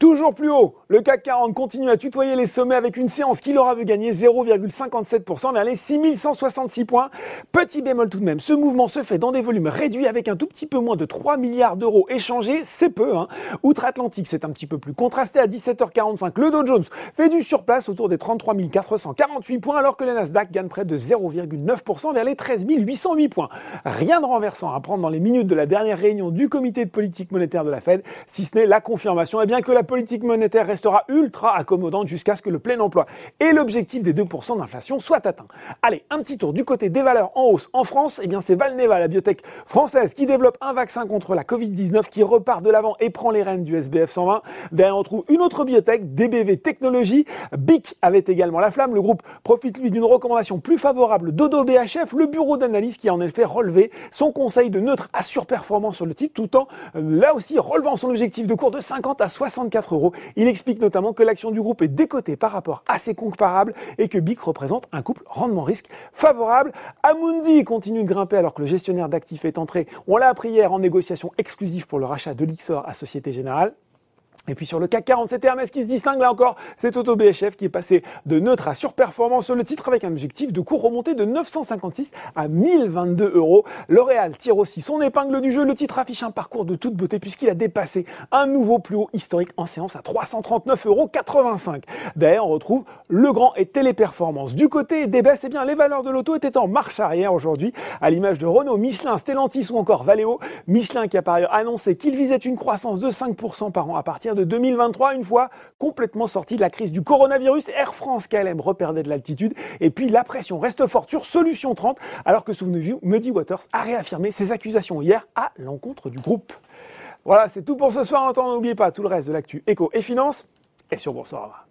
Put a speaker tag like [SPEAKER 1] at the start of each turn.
[SPEAKER 1] Toujours plus haut, le CAC 40 continue à tutoyer les sommets avec une séance qui l'aura vu gagner 0,57% vers les 6166 points. Petit bémol tout de même, ce mouvement se fait dans des volumes réduits avec un tout petit peu moins de 3 milliards d'euros échangés, c'est peu. Hein. Outre-Atlantique, c'est un petit peu plus contrasté à 17h45. Le Dow Jones fait du surplace autour des 33 448 points alors que le Nasdaq gagne près de 0,9% vers les 13 808 points. Rien de renversant à prendre dans les minutes de la dernière réunion du comité de politique monétaire de la Fed, si ce n'est la confirmation, et eh bien que la politique monétaire restera ultra accommodante jusqu'à ce que le plein emploi et l'objectif des 2% d'inflation soient atteints. Allez, un petit tour du côté des valeurs en hausse en France, eh bien c'est Valneva, la biotech française, qui développe un vaccin contre la Covid-19 qui repart de l'avant et prend les rênes du SBF 120. Derrière, on trouve une autre biotech, DBV Technologies. BIC avait également la flamme. Le groupe profite lui d'une recommandation plus favorable d'Odo BHF, le bureau d'analyse qui a en effet relevé son conseil de neutre à surperformance sur le titre, tout en euh, là aussi relevant son objectif de cours de 50 à 64 Il explique notamment que l'action du groupe est décotée par rapport à ses comparables et que BIC représente un couple rendement-risque favorable. Amundi continue de grimper alors que le gestionnaire d'actifs est entré, on l'a appris hier, en négociation exclusive pour le rachat de l'Ixor à Société Générale. Et puis sur le CAC 40, c'est Hermès qui se distingue là encore. C'est Auto BHF qui est passé de neutre à surperformance sur le titre avec un objectif de cours remonté de 956 à 1022 euros. L'Oréal tire aussi son épingle du jeu. Le titre affiche un parcours de toute beauté puisqu'il a dépassé un nouveau plus haut historique en séance à 339,85 euros. D'ailleurs, on retrouve le grand et téléperformance. Du côté des baisses, eh bien, les valeurs de l'auto étaient en marche arrière aujourd'hui, à l'image de Renault, Michelin, Stellantis ou encore Valeo. Michelin qui a par ailleurs annoncé qu'il visait une croissance de 5% par an à partir de 2023, une fois complètement sorti de la crise du coronavirus. Air France KLM reperdait de l'altitude. Et puis la pression reste forte sur Solution 30, alors que souvenez-vous, Muddy Waters a réaffirmé ses accusations hier à l'encontre du groupe. Voilà, c'est tout pour ce soir. N'oubliez pas tout le reste de l'actu éco et finance et sur Boursorama.